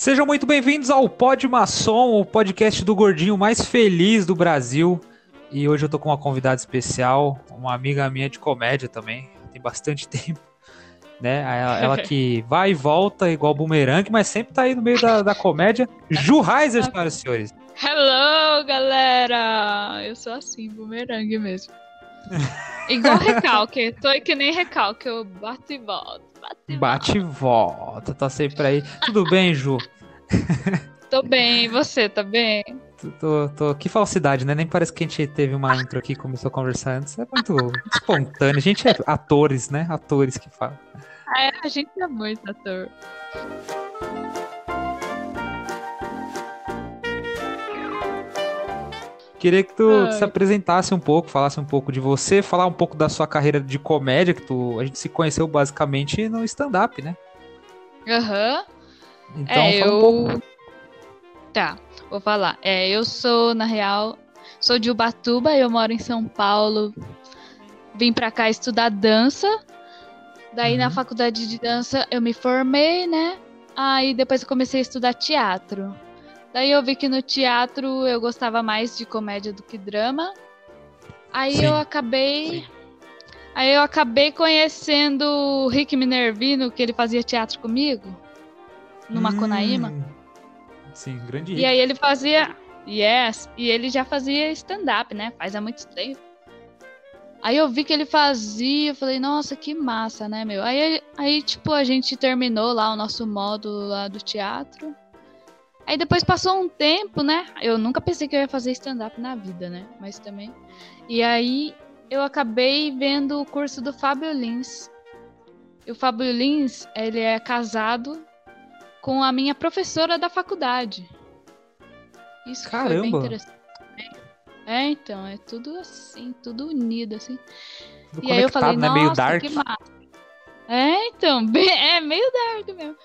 Sejam muito bem-vindos ao Pod Maçom, o podcast do gordinho mais feliz do Brasil. E hoje eu tô com uma convidada especial, uma amiga minha de comédia também, tem bastante tempo. Né? Ela, ela que vai e volta igual bumerangue, mas sempre tá aí no meio da, da comédia. Ju Heiser, senhoras e senhores. Hello, galera! Eu sou assim, bumerangue mesmo. Igual recalque, tô que nem recalque, eu bato e volto. Bato e Bate e volta, tá sempre aí. Tudo bem, Ju? Tô bem, e você, tá bem? Tô, tô, Que falsidade, né? Nem parece que a gente teve uma intro aqui e começou a conversar antes. É muito espontâneo. A gente é atores, né? Atores que falam. É, a gente é muito ator. Queria que tu Ai. se apresentasse um pouco, falasse um pouco de você, falar um pouco da sua carreira de comédia, que tu, a gente se conheceu basicamente no stand-up, né? Aham. Então, é, fala um pouco. eu. Tá, vou falar. É, eu sou, na real, sou de Ubatuba, eu moro em São Paulo. Vim pra cá estudar dança. Daí na Uhum. faculdade de dança eu me formei, né? Aí depois eu comecei a estudar teatro. Daí eu vi que no teatro eu gostava mais de comédia do que drama. Aí Sim. eu acabei. Aí eu acabei conhecendo o Rick Minervino, que ele fazia teatro comigo. No Macunaíma. Hum, Sim, grande E aí ele fazia. Yes, e ele já fazia stand-up, né? Faz há muito tempo. Aí eu vi que ele fazia, eu falei, nossa, que massa, né, meu? Aí, aí, tipo, a gente terminou lá o nosso módulo lá do teatro. Aí depois passou um tempo, né? Eu nunca pensei que eu ia fazer stand-up na vida, né? Mas também. E aí eu acabei vendo o curso do Fábio Lins. E o Fábio Lins, ele é casado com a minha professora da faculdade. Isso que foi bem Caramba! interessante. É, então, é tudo assim, tudo unido, assim. Tudo e aí eu falei, né? nossa, Meio dark. que massa. É, então, é meio dark mesmo.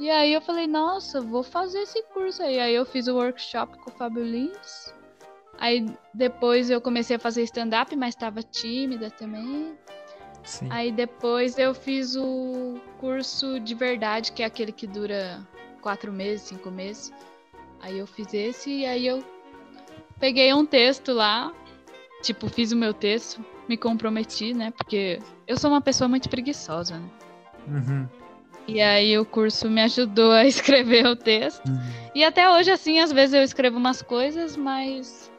E aí eu falei, nossa, vou fazer esse curso aí. Aí eu fiz o workshop com o Fábio Lins. Aí depois eu comecei a fazer stand-up, mas estava tímida também. Sim. Aí depois eu fiz o curso de verdade, que é aquele que dura quatro meses, cinco meses. Aí eu fiz esse e aí eu peguei um texto lá, tipo, fiz o meu texto, me comprometi, né? Porque eu sou uma pessoa muito preguiçosa, né? Uhum. E aí o curso me ajudou a escrever o texto. Uhum. E até hoje, assim, às vezes eu escrevo umas coisas, mas.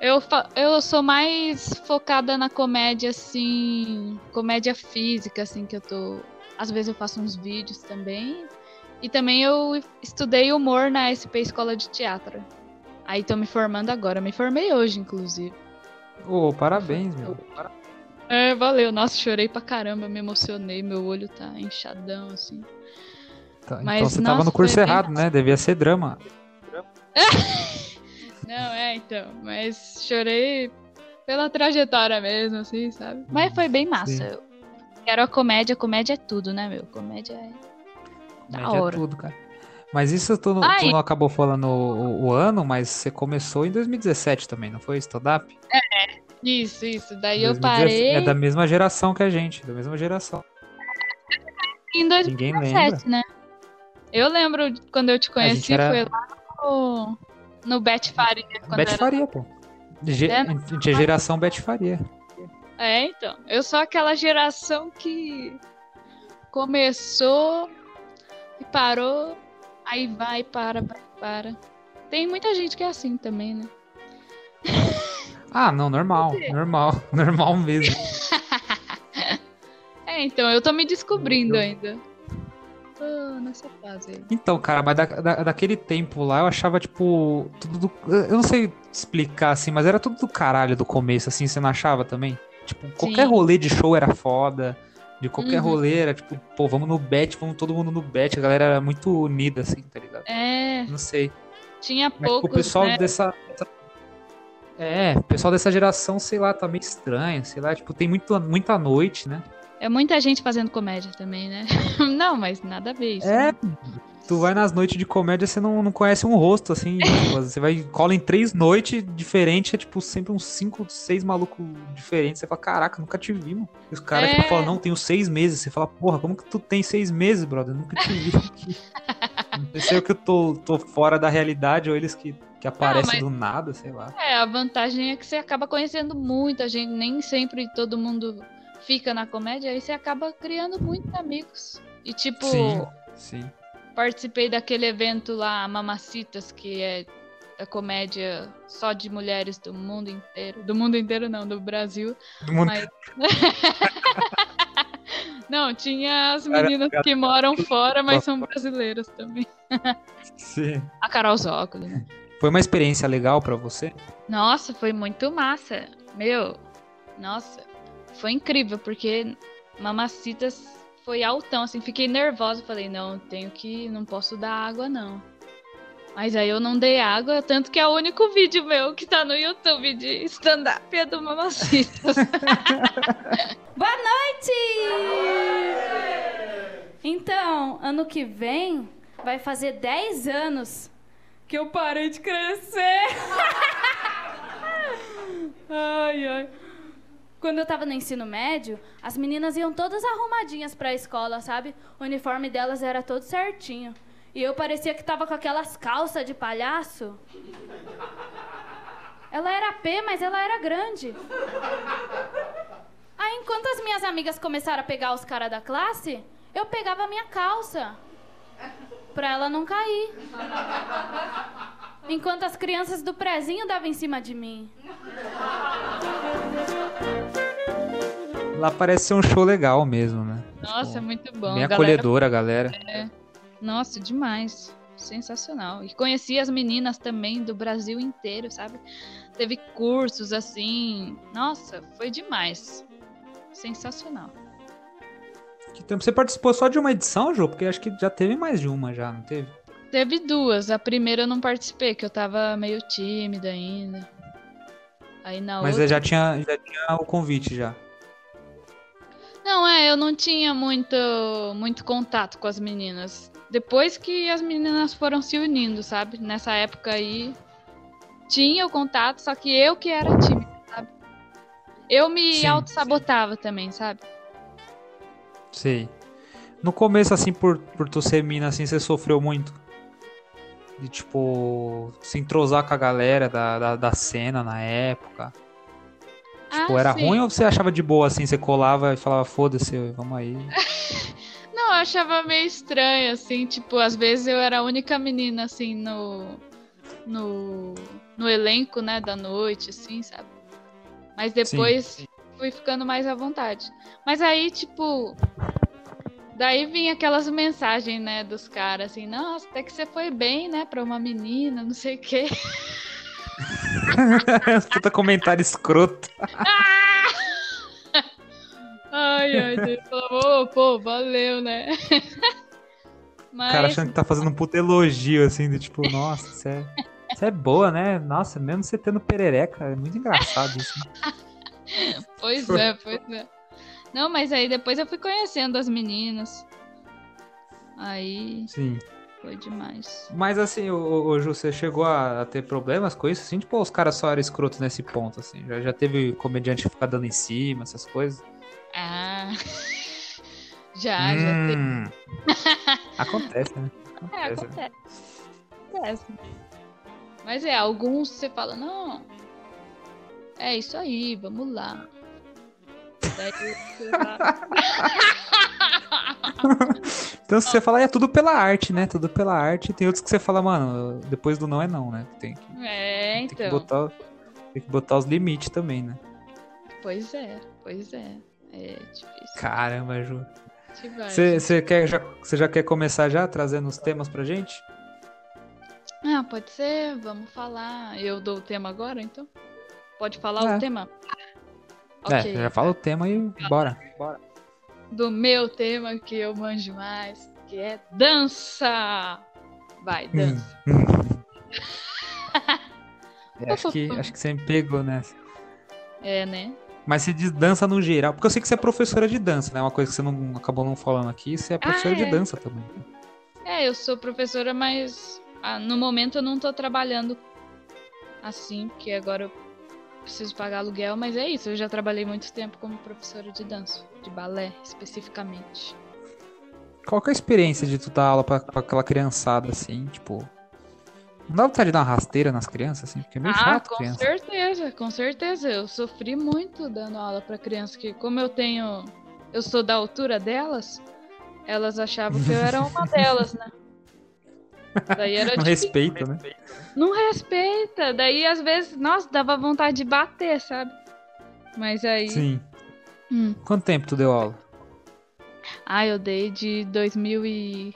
Eu, eu sou mais focada na comédia, assim. Comédia física, assim, que eu tô. Às vezes eu faço uns vídeos também. E também eu estudei humor na SP Escola de Teatro. Aí tô me formando agora. Me formei hoje, inclusive. Ô, parabéns, meu. É, valeu. Nossa, chorei pra caramba, me emocionei. Meu olho tá inchadão, assim. Tá, Mas, então você tava nossa, no curso foi bem errado, né? Devia ser drama. Não, é, então. Mas chorei pela trajetória mesmo, assim, sabe? Mas foi bem massa. Eu quero a comédia. Comédia é tudo, né, meu? Comédia é. Da Média é hora. tudo, cara. Mas isso tu, não- tu não acabou falando o, o ano, mas você começou em 2017 também, não foi? Stand-up? Isso, isso. Daí eu 2017 parei É da mesma geração que a gente, da mesma geração. em Ninguém 2017, né? Eu lembro quando eu te conheci, era- foi lá no, no Bet Faria. Quando Bete era... Faria, pô. Ge- É, A gente é geração Bete Faria. É, então. Eu sou aquela geração que começou e parou, aí vai, para, para. Tem muita gente que é assim também, né? Ah, não, normal, normal, normal mesmo. É, então, eu tô me descobrindo Eu- ainda. Tô nessa fase aí. Então, cara, mas da, da- daquele tempo lá eu achava, tipo, tudo do, Eu não sei explicar assim, mas era tudo do caralho do começo, assim, você não achava também? Tipo, qualquer Sim. rolê de show era foda. De qualquer Uhum. rolê era tipo, pô, vamos no bet, vamos todo mundo no bet. A galera era muito unida, assim, tá ligado? É, Não sei. tinha Mas tipo, o pessoal né? dessa. dessa- É, o pessoal dessa geração, sei lá, tá meio estranho, sei lá, tipo, tem muito, muita noite, né? É muita gente fazendo comédia também, né? não, mas nada a ver isso. É, né? tu vai nas noites de comédia, você não, não conhece um rosto, assim. tipo, você vai, cola em três noites diferentes, é tipo sempre uns cinco, seis malucos diferentes. Você fala, caraca, nunca te vi, mano. E os caras, É. tipo, falam, não, tenho seis meses. Você fala, porra, como que tu tem seis meses, brother? Nunca te vi aqui. Não sei se eu que eu tô, tô fora da realidade ou eles que, que aparecem mas- do nada, sei lá. É, a vantagem é que você acaba conhecendo muita gente, nem sempre todo mundo fica na comédia, aí você acaba criando muitos amigos. E tipo, Sim, sim. participei daquele evento lá, Mamacitas, que é a comédia só de mulheres do mundo inteiro. Do mundo inteiro não, do Brasil. Do mundo Mas- Não, tinha as meninas cara, que moram fora, mas são brasileiras também. Sim. A Carol Zócoli, né? Foi uma experiência legal pra você? Nossa, foi muito massa. Meu, nossa, foi incrível, porque Mamacitas foi altão, assim, fiquei nervosa. Falei, não, tenho que. Não posso dar água, não. Mas aí eu não dei água, tanto que é o único vídeo meu que tá no YouTube de stand-up é do Mamacitas. Boa noite! Então, ano que vem vai fazer 10 anos que eu parei de crescer. ai, ai. Quando eu tava no ensino médio, as meninas iam todas arrumadinhas pra escola, sabe? O uniforme delas era todo certinho. E eu parecia que tava com aquelas calças de palhaço. Ela era P, mas ela era grande. Aí, enquanto as minhas amigas começaram a pegar os caras da classe, eu pegava a minha calça. Pra ela não cair. Enquanto as crianças do prezinho davam em cima de mim. Lá parece ser um show legal mesmo, né? Nossa, é muito bom. Bem galera. acolhedora, a galera. Nossa, demais. Sensacional. E conheci as meninas também do Brasil inteiro, sabe? Teve cursos assim. Nossa, foi demais. Sensacional. Que tempo- Você participou só de uma edição, Ju? Porque acho que já teve mais de uma já, não teve? Teve duas. A primeira eu não participei, que eu tava meio tímida ainda. Aí na Mas outra. já tinha, já tinha o convite já. Não, é, eu não tinha muito, muito contato com as meninas. Depois que as meninas foram se unindo, sabe? Nessa época aí tinha o contato, só que eu que era tímida, sabe? Eu me auto-sabotava também, sabe? Sei. No começo, assim, por, por tu ser mina, assim, você sofreu muito? De, tipo, se entrosar com a galera da, da, da cena na época? Tipo, Ah, era sim. ruim ou você achava de boa, assim, você colava e falava, foda-se, vamos aí? Não, eu achava meio estranho, assim, tipo, às vezes eu era a única menina, assim, no. no. no elenco, né, da noite, assim, sabe? Mas depois fui ficando mais à vontade. Mas aí, tipo. Daí vinha aquelas mensagens, né, dos caras, assim, nossa, até que você foi bem, né, pra uma menina, não sei o quê. Puta comentário escroto. Ai, ai, Deus, falava, ô, pô, valeu, né? O Mas. cara achando que tá fazendo um puta elogio, assim, de tipo, nossa, você é, você é boa, né? Nossa, mesmo você tendo perereca, é muito engraçado isso. né? Pois é, pois é. Não, mas aí depois eu fui conhecendo as meninas. Aí Sim. foi demais. Mas assim, ô, Ju, você chegou a, a ter problemas com isso? Assim, tipo, os caras só eram escrotos nesse ponto, assim. Já, já teve comediante ficar dando em cima, essas coisas? Ah. já, já teve. Hum. Acontece, né? É, Acontece. acontece. Acontece. Mas é, alguns você fala, não. É isso aí, vamos lá. Então, se você falar, é tudo pela arte, né? Tudo pela arte. Tem outros que você fala, mano, depois do não é não, né? Tem que, É, tem que, então. botar, tem que botar os limites também, né? Pois é, pois é. É difícil. Caramba, Ju. Você quer, já, você já quer começar já trazendo os temas pra gente? Ah, pode ser, vamos falar. Eu dou o tema agora, então? Pode falar É. o tema? É, Ok. já fala o tema e bora. Do meu tema que eu manjo mais, que é dança. Vai, dança. É, acho, que, acho que você me pegou nessa. É, né? Mas você diz dança no geral. Porque eu sei que você é professora de dança, né? Uma coisa que você não acabou não falando aqui. Você é professora é. de dança também. É, eu sou professora, mas ah, no momento eu não tô trabalhando assim, porque agora eu preciso pagar aluguel, mas é isso, eu já trabalhei muito tempo como professora de dança, de balé especificamente. Qual que é a experiência de tu dar aula pra, pra aquela criançada, assim, tipo... Não dá vontade de dar uma rasteira nas crianças, assim? Porque é meio ah, chato, com criança. certeza, com certeza. Eu sofri muito dando aula pra criança, que como eu tenho. Eu sou da altura delas, elas achavam que eu era uma delas, né? Daí era Não difícil. respeita, né? Não respeita. Daí, às vezes, nossa, dava vontade de bater, sabe? Mas aí. Sim. Hum. Quanto tempo tu deu aula? Ah, eu dei de 2000 e...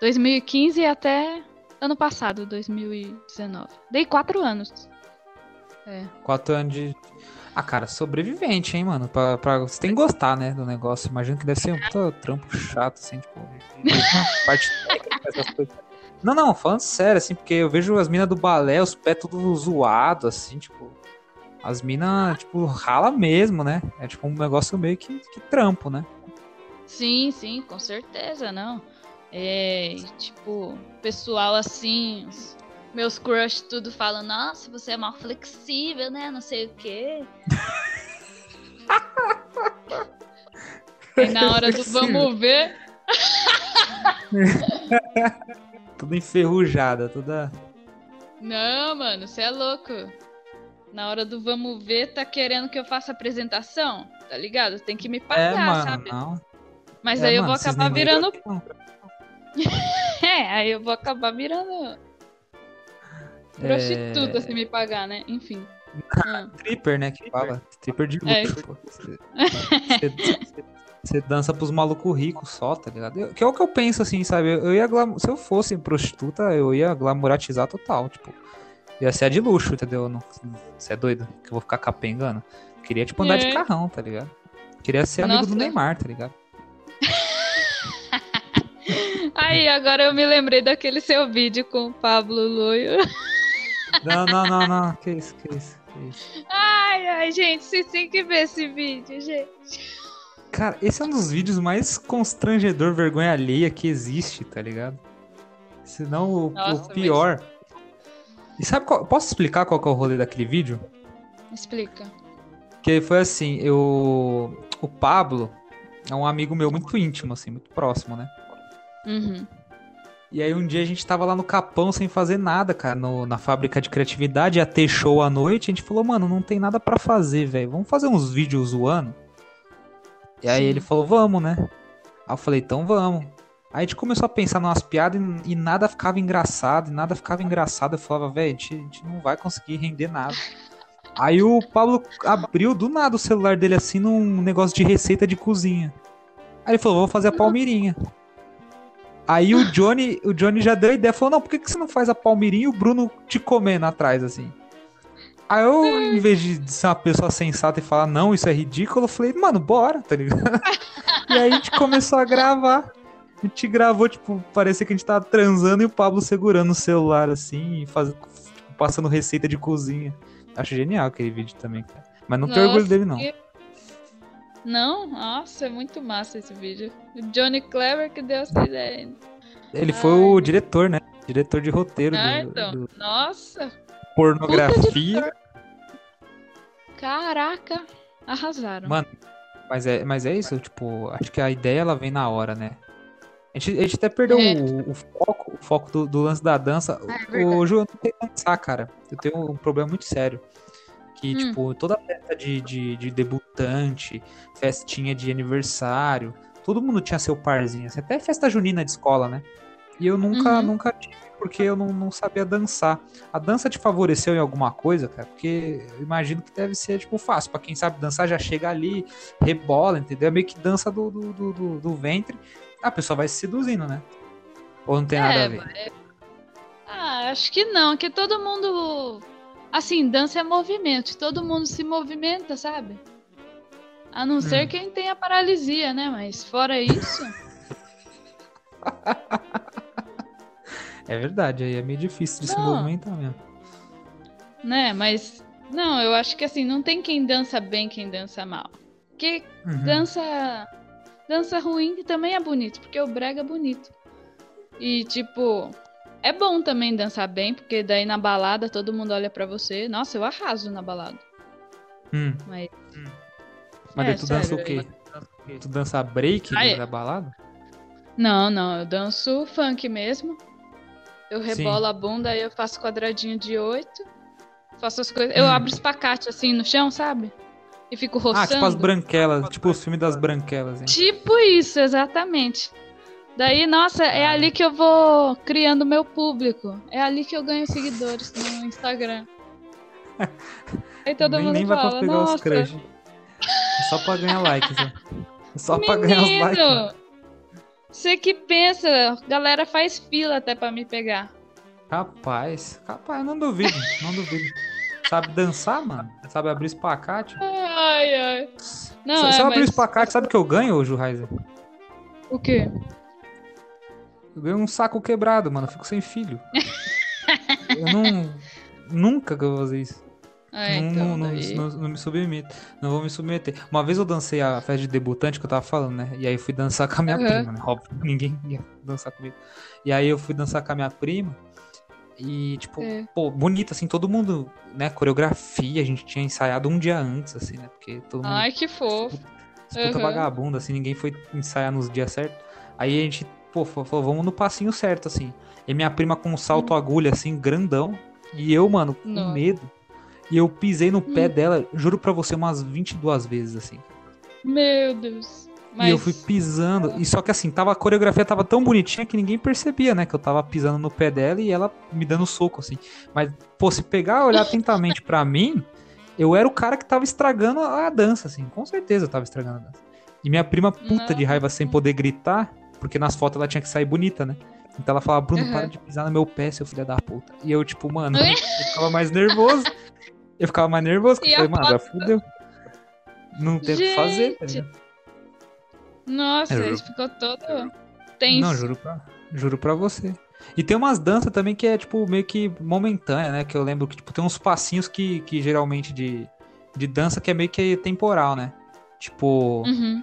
2015 até ano passado, 2019. Dei quatro anos. É. Quatro anos de. Ah, cara, sobrevivente, hein, mano? Pra, pra... Você tem que gostar, né, do negócio. Imagino que deve ser um trampo chato, assim, tipo. parte técnica, essas coisas. Não, não, falando sério, assim, porque eu vejo as minas do balé, os pés tudo zoado, assim, tipo. As minas, tipo, rala mesmo, né? É tipo um negócio meio que, que trampo, né? Sim, sim, com certeza, não. É, tipo, pessoal assim, meus crush tudo falam, nossa, você é mal flexível, né? Não sei o quê. e na hora do vamos ver, Tudo enferrujada, toda. não, mano, você é louco. Na hora do vamos ver, tá querendo que eu faça apresentação? Tá ligado? Tem que me É, pagar, mano, sabe? não. Mas É, aí eu mano, vou acabar virando. É, aí eu vou acabar virando prostituta É. se me pagar, né? Enfim. Stripper, né? Que fala. Stripper de É. luxo, pô. Você- Você você dança pros malucos ricos só, tá ligado? Eu- que é o que eu penso, assim, sabe? Eu, ia. Se eu fosse prostituta, eu ia glamouratizar total, tipo. Ia ser a de luxo, entendeu? Você é doido? Que eu vou ficar capengando? Queria, tipo, andar de É. carrão, tá ligado? Queria ser amigo do Nossa. Neymar, tá ligado? Aí, agora eu me lembrei daquele seu vídeo com o Pablo Loio. Não, não, não, não. Que isso, que isso, que isso. Ai, ai, gente, vocês têm que ver esse vídeo, gente. Cara, esse é um dos vídeos mais constrangedor, vergonha alheia que existe, tá ligado? Se não o, o pior. E sabe qual. Posso explicar qual é o rolê daquele vídeo? Explica. Que foi assim, eu. O Pablo é um amigo meu muito íntimo, assim, muito próximo, né? Uhum. E aí um dia a gente tava lá no Capão sem fazer nada, cara, no- na fábrica de criatividade, ia ter show à noite, a gente falou, mano, não tem nada pra fazer, velho. Vamos fazer uns vídeos zoando? E aí ele falou, vamos, né? Aí eu falei, então vamos. Aí a gente começou a pensar numas piadas e, e nada ficava engraçado, e nada ficava engraçado. Eu falava, velho, a gente, a gente não vai conseguir render nada. Aí o Pablo abriu do nada o celular dele assim num negócio de receita de cozinha. Aí ele falou, vou fazer a palmeirinha. Aí o Johnny, o Johnny já deu a ideia, falou, não, por que, que você não faz a palmeirinha e o Bruno te comendo atrás, assim? Aí eu, em vez de ser uma pessoa sensata e falar, não, isso é ridículo, eu falei, mano, bora, tá ligado? e aí a gente começou a gravar. A gente gravou, tipo, parecia que a gente tava transando e o Pablo segurando o celular, assim, e faz, tipo, passando receita de cozinha. Acho genial aquele vídeo também, cara. Mas não tenho orgulho dele, não. que- Não? Nossa, é muito massa esse vídeo. O Johnny Clever que deu essa ideia. Ele foi o diretor, né? Diretor de roteiro Ah, do, então. do Nossa, pornografia. caraca. Arrasaram. Mano, mas é, mas é isso, tipo, acho que a ideia ela vem na hora, né? A gente, a gente até perdeu É. o, o foco, o foco do, do lance da dança. É o Ju, eu não sei dançar, cara. Eu tenho um problema muito sério. Que, Hum. tipo, toda festa de, de, de debutante, festinha de aniversário, todo mundo tinha seu parzinho, assim, até festa junina de escola, né? E eu nunca, Uhum. nunca tive, porque eu não, não sabia dançar. A dança te favoreceu em alguma coisa, cara? Porque eu imagino que deve ser, tipo, fácil. Pra quem sabe dançar, já chega ali, rebola, entendeu? É meio que dança do, do, do, do- ventre. A pessoa vai se seduzindo, né? Ou não tem nada É, a ver? Ah, acho que não, que todo mundo. Assim, dança é movimento, todo mundo se movimenta, sabe? A não ser Hum. quem tem a paralisia, né? Mas fora isso. É verdade, aí é meio difícil de se Não. movimentar mesmo. né? Mas. Não, eu acho que assim, não tem quem dança bem, quem dança mal. Porque Uhum. dança. Dança ruim também é bonito, porque o brega é bonito. E, tipo. É bom também dançar bem, porque daí na balada todo mundo olha pra você. Nossa, eu arraso na balada. Hum. Mas. Mas É, tu dança o sério, quê? Tu dança break Ah, é. da balada? Não, não, eu danço funk mesmo. Eu Sim. rebolo a bunda, aí eu faço quadradinho de oito. Faço as coisas. Eu Hum. abro espacate assim no chão, sabe? E fico Ah, roçando. tipo as branquelas, tipo os filmes das branquelas, hein? Tipo isso, exatamente. Daí, nossa, é Ah. ali que eu vou criando meu público. É ali que eu ganho seguidores no Instagram. Aí todo nem, mundo nem vai fala, pegar os nossa, crush. É só pra ganhar likes, né? É só pra ganhar os likes. Você que pensa, galera faz fila até pra me pegar. Capaz, capaz, não duvido, não duvido. Sabe dançar, mano? Sabe abrir espacate? Ai, ai. Não, se, é, se eu abrir mas- espacate, sabe o que eu ganho, ô Juhaiser? O quê? Eu ganho um saco quebrado, mano. Eu fico sem filho. eu não. Nunca que eu vou fazer isso. É, não, então, não, daí- não- não me submeto. Não vou me submeter. Uma vez eu dancei a festa de debutante que eu tava falando, né? E aí eu fui dançar com a minha Uhum. prima, né? Óbvio, ninguém ia dançar comigo. E aí eu fui dançar com a minha prima. E, tipo, É. pô, bonito, assim, todo mundo, né? Coreografia, a gente tinha ensaiado um dia antes, assim, né? Porque todo mundo. Ai, que fofo. Disputa Uhum. vagabunda, assim, ninguém foi ensaiar nos dias certos. Aí a gente, pô, fa- falou, vamos no passinho certo, assim. E minha prima com um salto agulha, assim, grandão. E eu, mano, com. Nossa. medo. E eu pisei no pé Hum. dela, juro pra você, umas 22 vezes, assim. Meu Deus. Mas... E eu fui pisando. E só que assim, tava, a coreografia tava tão bonitinha que ninguém percebia, né? Que eu tava pisando no pé dela e ela me dando soco, assim. Mas, pô, se pegar e olhar atentamente pra mim, eu era o cara que tava estragando a a dança, assim. Com certeza eu tava estragando a dança. E minha prima, puta de raiva, sem poder gritar, porque nas fotos ela tinha que sair bonita, né? Então ela falava, Bruno, Uhum. para de pisar no meu pé, seu filho da puta. E eu, tipo, mano, eu ficava mais nervoso. Eu ficava mais nervoso, porque eu a falei, mano, já fudeu. Não tem o que fazer, tá? Nossa, Eu juro. ficou todo tenso. Não, juro pra, juro pra você. E tem umas danças também que é, tipo, meio que momentânea, né? Que eu lembro que, tipo, tem uns passinhos que, que geralmente de, de dança que é meio que temporal, né? Tipo, Uhum.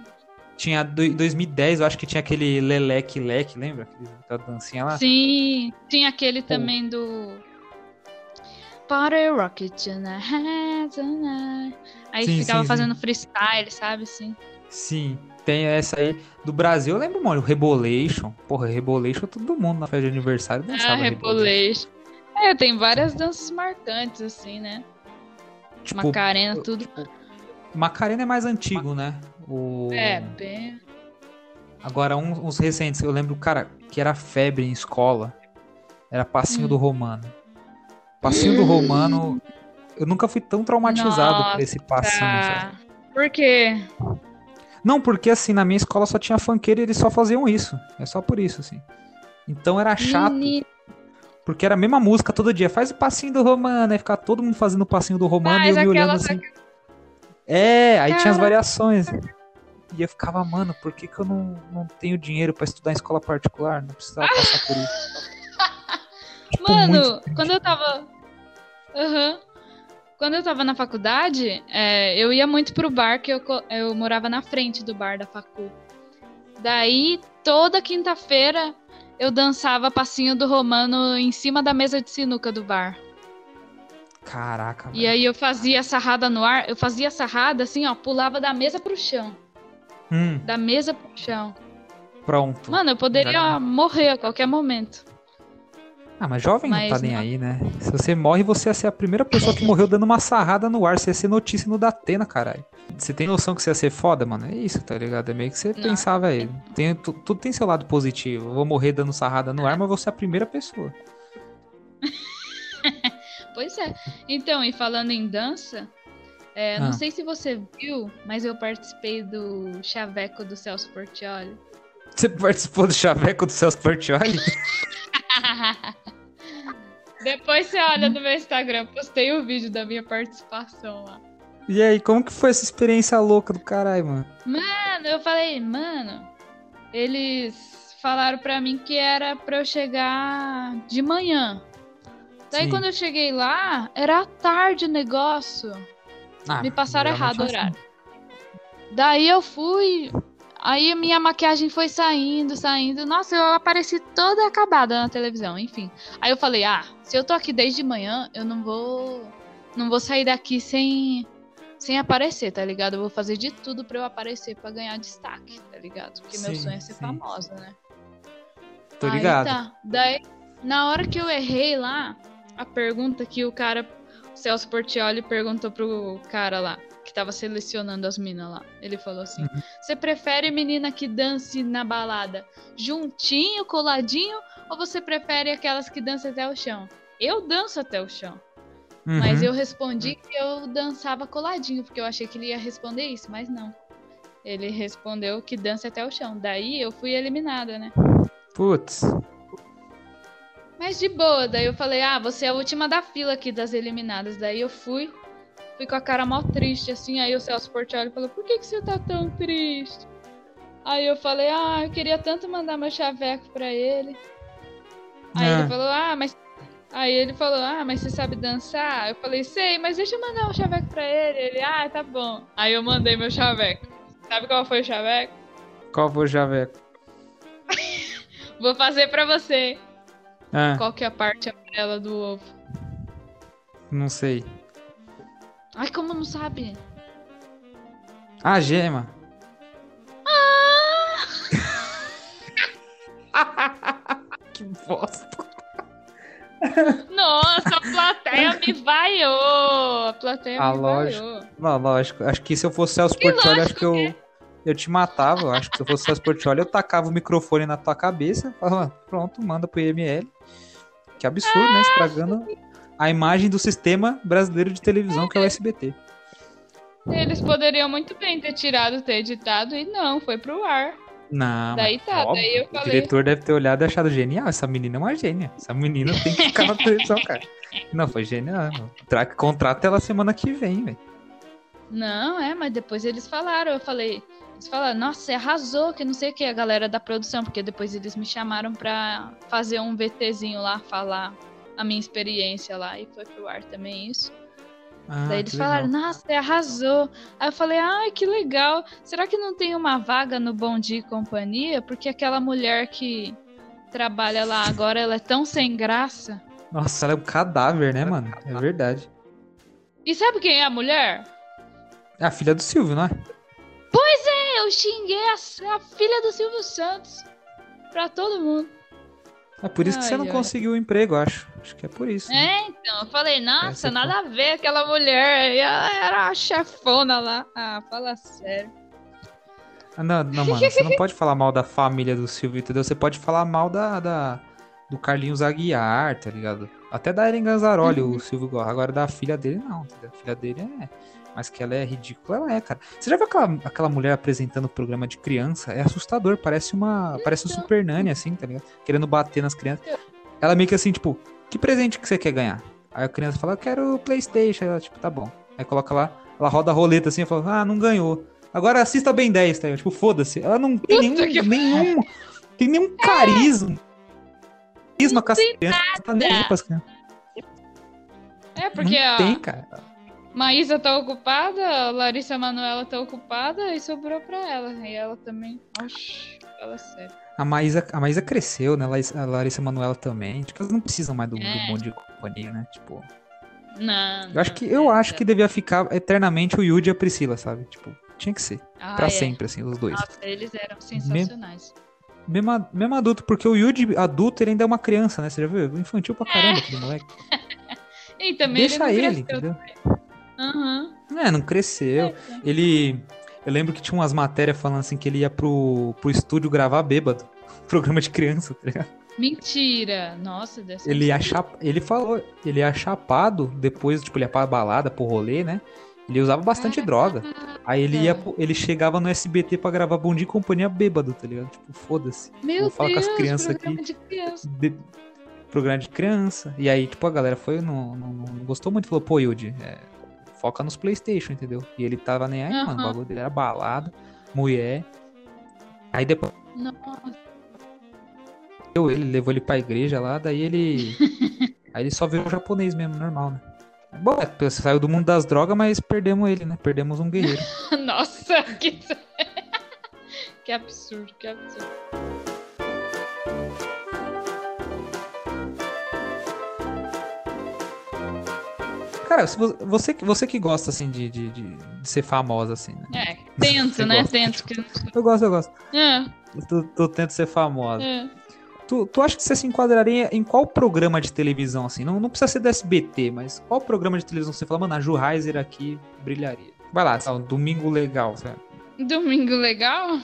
tinha do- em 2010, eu acho que tinha aquele Leleque Leque, lembra? Aquele- Aquela dancinha lá? Sim, tinha aquele também do. Party Rocket tonight. Aí Sim, ficava sim, sim. fazendo freestyle, sabe assim? Sim, tem essa aí. Do Brasil, eu lembro, mano, o Rebolation. Porra, Rebolation, todo mundo na festa de aniversário dançava Ah, Rebolation. Rebolation. É, tem várias danças marcantes, assim, né? Tipo, Macarena, tudo. Macarena é mais antigo, né? O... É, bem. Agora, uns, uns recentes, eu lembro, cara, que era febre em escola. Era passinho Hum. do Romano. Passinho do Romano. Eu nunca fui tão traumatizado por esse passinho. sabe? Por quê? Não, porque assim, na minha escola só tinha funkeiro e eles só faziam isso. É só por isso, assim. Então era chato, Menino. porque era a mesma música todo dia. Faz o passinho do Romano, aí ficava todo mundo fazendo o passinho do Romano e eu me olhando assim. É, aí tinha as variações. E eu ficava, mano, por que, que eu não, não tenho dinheiro pra estudar em escola particular? Não precisava passar por isso. Tipo, Mano, muito quando eu tava. Aham. Quando eu tava na faculdade, é, eu ia muito pro bar, que eu, eu morava na frente do bar da facu. Daí, toda quinta-feira, eu dançava passinho do romano em cima da mesa de sinuca do bar. Caraca, E velho. aí eu fazia sarrada no ar, eu fazia sarrada assim, ó, pulava da mesa pro chão. Hum, Da mesa pro chão. pronto. Mano, eu poderia Já- morrer a qualquer momento. Ah, mas jovem não Mas tá nem não. aí, né? Se você morre, você ia ser a primeira pessoa que morreu dando uma sarrada no ar. Você ia ser notícia no Datena, caralho. Você tem noção que você ia ser foda, mano? É isso, tá ligado? É meio que você Não. pensava aí. Tem, tu- tudo tem seu lado positivo. Eu vou morrer dando sarrada no ar, mas você é a primeira pessoa. Pois é. Então, e falando em dança, é, Ah. não sei se você viu, mas eu participei do chaveco do Celso Portioli. Você participou do chaveco do Celso Portioli? Depois você olha no meu Instagram, postei o vídeo da minha participação lá. E aí, como que foi essa experiência louca do caralho, mano? Mano, eu falei, mano, eles falaram pra mim que era pra eu chegar de manhã. Daí Sim. quando eu cheguei lá, era tarde o negócio. Ah, Me passaram errado o é assim. horário. Daí eu fui. Aí minha maquiagem foi saindo, saindo. Nossa, eu apareci toda acabada na televisão, enfim. Aí eu falei, ah, se eu tô aqui desde manhã, eu não vou. Não vou sair daqui sem. Sem aparecer, tá ligado? Eu vou fazer de tudo pra eu aparecer pra ganhar destaque, tá ligado? Porque meu Sim, sonho é ser sim. famosa, né? Tô Aí ligado. tá. Daí, na hora que eu errei lá, a pergunta que o cara, o Celso Portioli perguntou pro cara lá, que tava selecionando as minas lá. Ele falou assim: Uhum. Você prefere menina que dance na balada juntinho, coladinho, ou você prefere aquelas que dançam até o chão? Eu danço até o chão. Mas Uhum. eu respondi que eu dançava coladinho, porque eu achei que ele ia responder isso, mas não. Ele respondeu que dança até o chão. Daí eu fui eliminada, né? Putz. Mas de boa, daí eu falei, ah, você é a última da fila aqui das eliminadas. Daí eu fui, fui com a cara mal triste, assim. Aí o Celso Portioli falou, por que, que você tá tão triste? Aí eu falei, ah, eu queria tanto mandar meu chaveco pra ele. Aí Ah. ele falou, ah, mas. Aí ele falou, ah, mas você sabe dançar? Eu falei, sei, mas deixa eu mandar um chaveco pra ele. Ele, ah, tá bom. Aí eu mandei meu chaveco. Sabe qual foi o chaveco? Qual foi o Javeco? Vou fazer pra você. Ah, Qual que é a parte amarela do ovo? não sei. Ai, como não sabe? Ah, gema. que bosta. Nossa, a plateia me vaiou. A plateia Ah, me lógico. vaiou. Não, lógico. Acho que se eu fosse Celso Portioli, acho que eu, eu te matava. Eu acho que se eu fosse Celso Portioli, eu tacava o microfone na tua cabeça. Falava, pronto, manda pro IML. Que absurdo, né? Estragando a imagem do sistema brasileiro de televisão, que é o SBT. Eles poderiam muito bem ter tirado, ter editado e não, foi pro ar. Não, Daí tá, óbvio, daí eu o falei- diretor deve ter olhado e achado genial. Essa menina é uma gênia. Essa menina tem que ficar na televisão, cara. Não, foi genial. Tra contrata ela semana que vem, velho. Não, é, mas depois eles falaram, eu falei, eles falaram, nossa, você arrasou, que não sei o que, a galera da produção, porque depois eles me chamaram pra fazer um VTzinho lá, falar a minha experiência lá, e foi pro ar também isso. Ah, Daí eles falaram, legal. nossa, você arrasou. Aí eu falei, ai, que legal. Será que não tem uma vaga no Bom Dia e Companhia? Porque aquela mulher que trabalha lá agora, ela é tão sem graça. Nossa, ela é um cadáver, né, mano? É verdade. E sabe quem é a mulher? É a filha do Silvio, não é? Eu xinguei a, a filha do Silvio Santos pra todo mundo. É por isso que você Ai, não ai. conseguiu o emprego, eu acho. Acho que é por isso. né? É, então, eu falei, Essa nossa, é nada a ver aquela mulher. E ela era a chefona lá. Ah, fala sério. Ah, Não, não, mano, você não pode falar mal da família do Silvio, entendeu? Você pode falar mal da, da- do Carlinhos Aguiar, tá ligado? Até da Eren Ganzaroli, Uhum. o Silvio gosta. Agora da filha dele, não, entendeu? A filha dele é. Mas que ela é ridícula, ela é, cara. Você já viu aquela, aquela mulher apresentando o programa de criança? É assustador, parece uma. Parece um Super Nani, assim, tá ligado? Querendo bater nas crianças. Ela meio que assim, tipo, que presente que você quer ganhar? Aí a criança fala, eu quero o Playstation. Aí ela, tipo, tá bom. Aí coloca lá, ela roda a roleta assim e fala, ah, não ganhou. Agora assista bem 10, tá? Tipo, foda-se. Ela não tem nenhum, que nenhum, tem nenhum carisma. Carisma com as crianças. Tá nem aí pras crianças. É, porque não a tem, cara. Maísa tá ocupada, Larissa Manoela tá ocupada e sobrou pra ela. E ela também. Oxi, fala sério. A Maísa, a Maísa cresceu, né? A Larissa Manoela também. Tipo, elas não precisam mais do, do É. bonde de companhia, né? Tipo, Não. eu acho que, eu acho que devia ficar eternamente o Yudi e a Priscila, sabe? Tipo, tinha que ser. Ah, Pra é. sempre, assim, os dois. Nossa, eles eram sensacionais. Mesmo, mesmo adulto, porque o Yuji adulto ele ainda é uma criança, né? Você já viu? Infantil pra caramba aquele moleque. E também Deixa ele, ele, entendeu? Aham. É, não cresceu. Ele. Eu lembro que tinha umas matérias falando assim que ele ia pro, pro estúdio gravar bêbado. Programa de criança, tá ligado? Mentira. Nossa, dessa Ele, ia chap... ele falou, ele ia chapado, depois, tipo, ele ia pra balada, pro rolê, né? Ele usava bastante droga. Aí ele ia, pro- ele chegava no SBT pra gravar Bom Dia e Companhia bêbado, tá ligado? Tipo, foda-se. Meu Vou falar com Deus, as crianças aqui. programa de criança. de- programa de criança. E aí, tipo, a galera foi, não, não, não gostou muito. Falou, pô, Yudi, é, foca nos Playstation, entendeu? E ele tava nem aí, mano. O bagulho dele era balada, mulher. Aí depois Nossa. ele levou ele pra igreja lá, daí ele. aí ele só virou japonês mesmo, normal, né? Bom, é, saiu do mundo das drogas, mas perdemos ele, né? Perdemos um guerreiro. Nossa, que... que absurdo, que absurdo. Cara, você, que- você que gosta, assim, de, de, de- de ser famosa, assim, né? É, tento, né? gosta, Tento. Que... Eu gosto, eu gosto. É, Eu tô, tô tentando ser famosa. é. Tu, tu acha que você se enquadraria em qual programa de televisão, assim? Não, não precisa ser do SBT, mas qual programa de televisão você fala, mano, a Ju Heiser aqui brilharia? Vai lá, tá, um domingo legal, sabe? Domingo legal?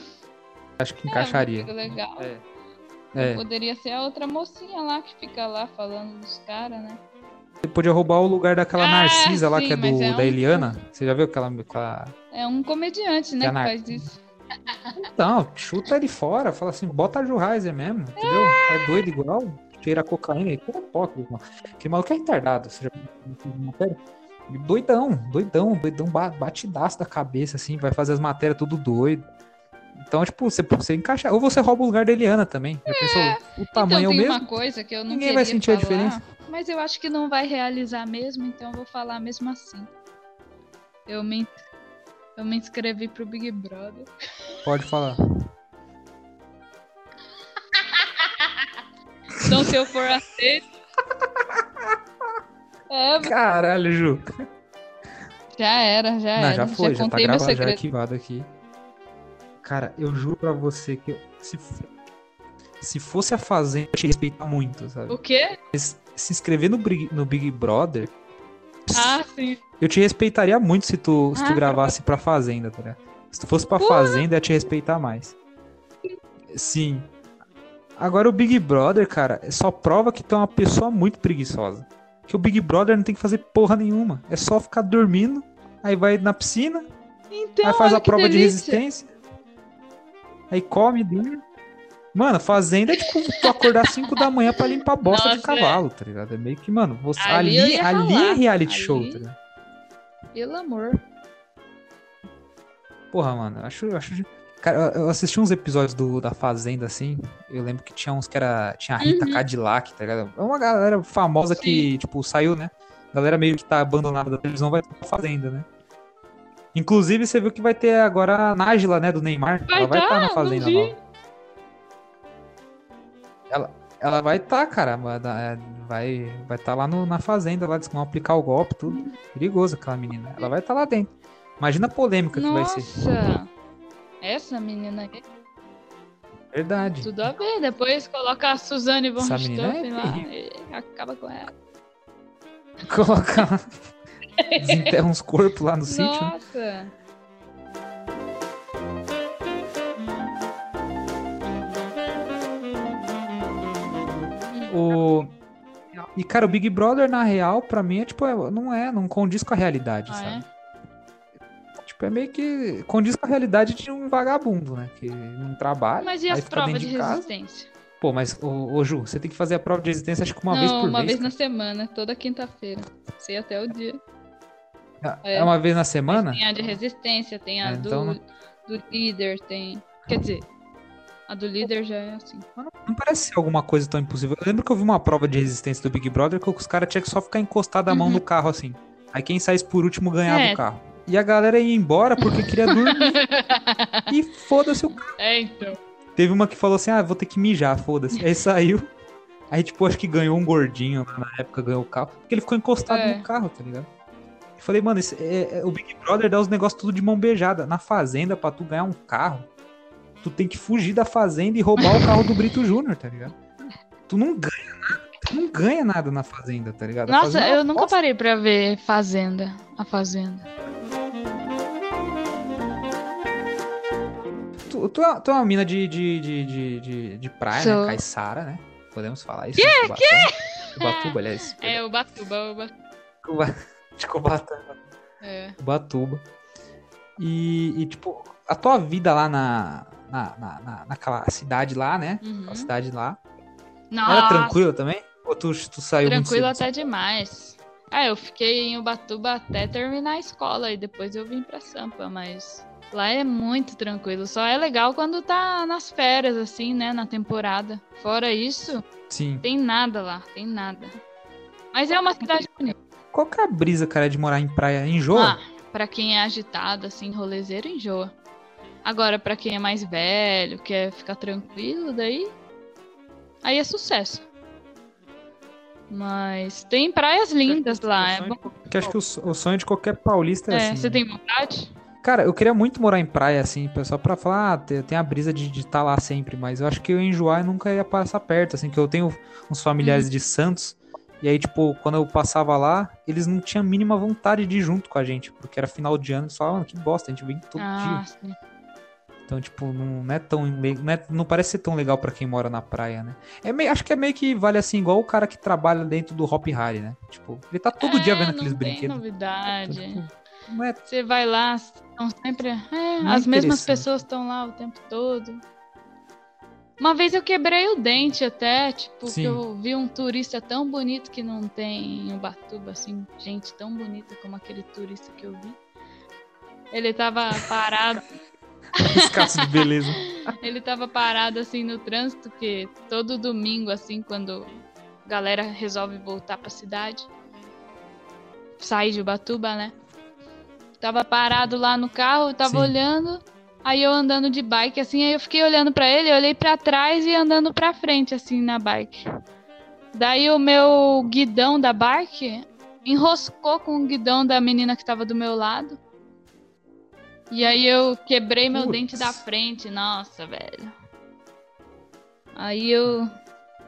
Acho que encaixaria. É, domingo legal. É. É. Poderia ser a outra mocinha lá que fica lá falando dos caras, né? Você podia roubar o lugar daquela Ah, Narcisa lá, sim, que é do, é da um- Eliana. Você já viu aquela. aquela... É um comediante, né, Que que faz isso. Não, chuta ele fora, fala assim, bota a Ju Heiser mesmo, entendeu? É doido igual, cheira cocaína e pô, irmão. Aquele maluco é retardado, você já? Doidão, doidão, doidão, ba- batidaço da cabeça, assim, vai fazer as matérias tudo doido. Então, tipo, você, você encaixa. Ou você rouba o lugar da Eliana também. Já pensou? O tamanho é então o tem mesmo? uma coisa que eu não Ninguém vai sentir a falar, diferença. Mas eu acho que não vai realizar mesmo, então eu vou falar mesmo assim. Eu me, eu me inscrevi pro Big Brother. Pode falar. Então se eu for aceito... É, Caralho, Ju. já era, já Não, era. já foi, já, tá contei meu gravado, já segredo. arquivado aqui. Cara, eu juro pra você que eu- se, se fosse a Fazenda, eu ia te respeitar muito, sabe? O quê? Mas se inscrever no, Big- no Big Brother, Ah, sim. eu te respeitaria muito se tu, se tu Ah, gravasse pra Fazenda, tá ligado? Se tu fosse pra Fazenda, eu ia te respeitar mais. Sim. Agora o Big Brother, cara, só prova que tu é uma pessoa muito preguiçosa. Que o Big Brother não tem que fazer porra nenhuma. É só ficar dormindo, aí vai na piscina, Então, aí faz a prova de delícia. resistência. Aí come, dorme. Mano, fazenda é tipo tu acordar 5 da manhã pra limpar bosta de Nossa, é. cavalo, tá ligado? É meio que, mano, você, Ali ali, ali, é reality Ali- show, tá ligado? Pelo amor. Porra, mano, eu acho, eu acho. Cara, eu assisti uns episódios do, da Fazenda, assim. Eu lembro que tinha uns que era. Tinha a Rita Uhum. Cadillac, tá ligado? É uma galera famosa que, tipo, saiu, né? A galera meio que tá abandonada da televisão vai pra Fazenda, né? Inclusive, você viu que vai ter agora a Nájila, né, do Neymar. Vai ela vai estar tá, na não Fazenda nova. Ela, ela vai estar, cara. é, Vai vai tá lá no- na Fazenda, lá, vão aplicar o golpe, tudo. Perigoso aquela menina. Ela vai estar lá dentro. Imagina a polêmica que vai ser. Nossa. Essa menina aí. Verdade. Tudo a ver. Depois coloca a Suzane von menina é Richthofen lá e acaba com ela. Colocar. Desenterra uns corpos lá no sítio. né? Nossa. O... E, cara, o Big Brother, na real, pra mim, é tipo, é- não é, não condiz com a realidade, Ah, sabe? Tipo, é meio que condiz com a realidade de um vagabundo, né? Que não trabalha, Mas e as provas de de resistência? Pô, mas, ô, ô, Ju, você tem que fazer a prova de resistência acho que uma não, vez por uma mês. vez na cara. semana, toda quinta-feira. Sei até o dia. É é. uma vez na semana? tem a de resistência, tem a É, do, então não- do líder, tem. Quer dizer, a do líder já é assim. Mas Não, parece ser alguma coisa tão impossível. Eu lembro que eu vi uma prova de resistência do Big Brother que os caras tinham que só ficar encostado a mão Uhum. no carro assim. Aí quem saísse por último ganhava É. o carro. E a galera ia embora porque queria dormir. e foda-se o carro. É, então. Teve uma que falou assim: ah, vou ter que mijar, foda-se. Aí saiu. Aí, tipo, acho que ganhou um gordinho lá na época, ganhou o carro. Porque ele ficou encostado É. no carro, tá ligado? Falei, mano, esse- é- é- o Big Brother dá os negócios tudo de mão beijada. Na fazenda, pra tu ganhar um carro, tu tem que fugir da fazenda e roubar o carro do Brito Júnior, tá ligado? Tu não ganha nada. Tu não ganha nada na fazenda, tá ligado? Nossa, fazenda é eu nunca parei pra ver Fazenda. A Fazenda. Tu, tu, é, tu é uma mina de, de, de, de, de, de praia, Sou. né? Caiçara, né? Podemos falar isso? Que? Que? Ubatuba, aliás. É, o Batuba. De Cubatão. É. Ubatuba. E, e, tipo, a tua vida lá na, na, na, na- naquela cidade lá, né? Uhum. Aquela cidade lá. Nossa, Era tranquila também? Ou tu, tu saiu tranquilo até demais. Ah, eu fiquei em Ubatuba até terminar a escola e depois eu vim pra Sampa, mas lá é muito tranquilo. Só é legal quando tá nas férias, assim, né? Na temporada. Fora isso, Sim. tem nada lá, tem nada. Mas é uma cidade bonita. Qual que é a brisa, cara, de morar em praia? Enjoa? Ah, pra quem é agitado, assim, rolezeiro, enjoa. Agora, pra quem é mais velho, quer ficar tranquilo, daí. Aí é sucesso. Mas tem praias lindas lá. É bom. Porque acho que o, so- o sonho de qualquer paulista é, É, assim. você né? tem vontade? Cara, eu queria muito morar em praia, assim, só pra falar, ah, tem a brisa de estar lá sempre, mas eu acho que eu ia enjoar e nunca ia passar perto, assim, que eu tenho uns familiares de Santos, e aí, tipo, quando eu passava lá, eles não tinham a mínima vontade de ir junto com a gente, porque era final de ano, eles falavam, "Mano, que bosta, a gente vem todo Ah, dia. sim. Então, tipo, não, não é tão não, é- não parece ser tão legal pra quem mora na praia, né? É meio, acho que é meio que vale assim, igual o cara que trabalha dentro do Hop Harry, né? Tipo, ele tá todo dia É, vendo aqueles brinquedos. novidade. Então, tipo, não é Você vai lá, estão sempre. É, é as mesmas pessoas estão lá o tempo todo. Uma vez eu quebrei o dente até, tipo, Sim. que eu vi um turista tão bonito que não tem em Ubatuba, assim, gente tão bonita como aquele turista que eu vi. Ele tava parado, escasso de beleza. ele tava parado assim no trânsito, que todo domingo, assim, quando a galera resolve voltar pra cidade, sair de Ubatuba, né? Tava parado lá no carro, tava Sim. olhando, aí eu andando de bike, assim, aí eu fiquei olhando pra ele, eu olhei pra trás e andando pra frente, assim, na bike. Daí o meu guidão da bike enroscou com o guidão da menina que tava do meu lado. E aí eu quebrei meu Putz. dente da frente, nossa, velho. Aí eu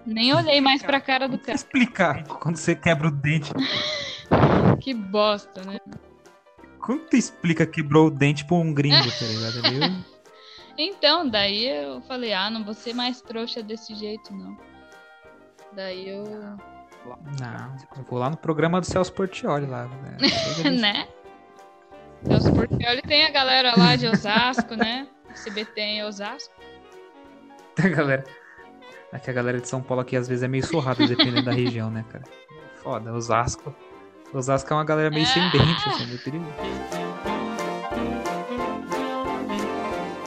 nem olhei mais pra cara do cara. explicar quando você quebra o dente. Que bosta, né? Como tu explica quebrou o dente pra um gringo, tá ligado? É meio- Então, daí eu falei, ah, não vou ser mais trouxa desse jeito, não. Daí eu. Não, eu vou lá no programa do Celso Portioli lá. Né? Né? Celso Portioli tem a galera lá de Osasco, né? CBT em Osasco. A galera. É que a galera de São Paulo aqui às vezes é meio sorrada, dependendo da região, né, cara? Foda, Osasco. Osasco é uma galera meio sem dente, assim, meio perigoso.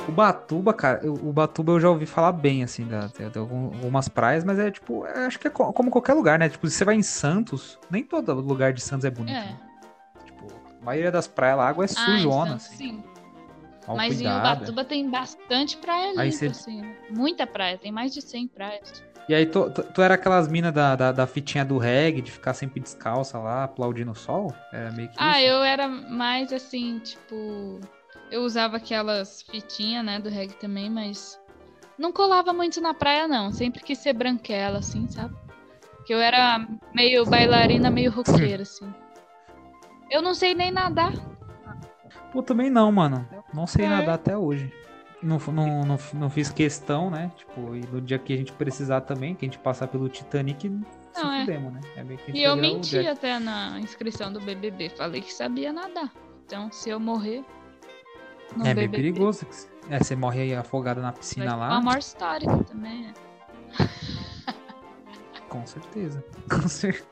Ubatuba, cara, eu- Ubatuba eu já ouvi falar bem, assim, da, de, de algum- algumas praias, mas é tipo, é, acho que é co- como qualquer lugar, né? Tipo, se você vai em Santos, nem todo lugar de Santos é bonito. É. né? Tipo, a maioria das praias lá, a água é Ah, sujona, então, assim. sim. Mal Mas em cuidada. Ubatuba tem bastante praia limpa, cê- assim. Muita praia, tem mais de 100 praias. E aí, tu, tu, tu era aquelas minas da, da, da fitinha do reggae, de ficar sempre descalça lá, aplaudindo o sol? Era meio que Ah, isso? eu era mais assim, tipo. Eu usava aquelas fitinhas, né, do reggae também, mas. Não colava muito na praia, não. Sempre quis ser branquela, assim, sabe? Que eu era meio bailarina, meio roqueira, assim. Eu não sei nem nadar. Pô, também não, mano. Não sei É. nadar até hoje. Não, não, não, não fiz questão, né? Tipo, e no dia que a gente precisar também, que a gente passar pelo Titanic, se Não, é. fudemos, né? É meio E eu menti Jack. até na inscrição do BBB. Falei que sabia nadar. Então, se eu morrer. No É meio BBB, perigoso. É, você morre aí afogado na piscina lá. uma morte histórica também, né? Com certeza. Com certeza.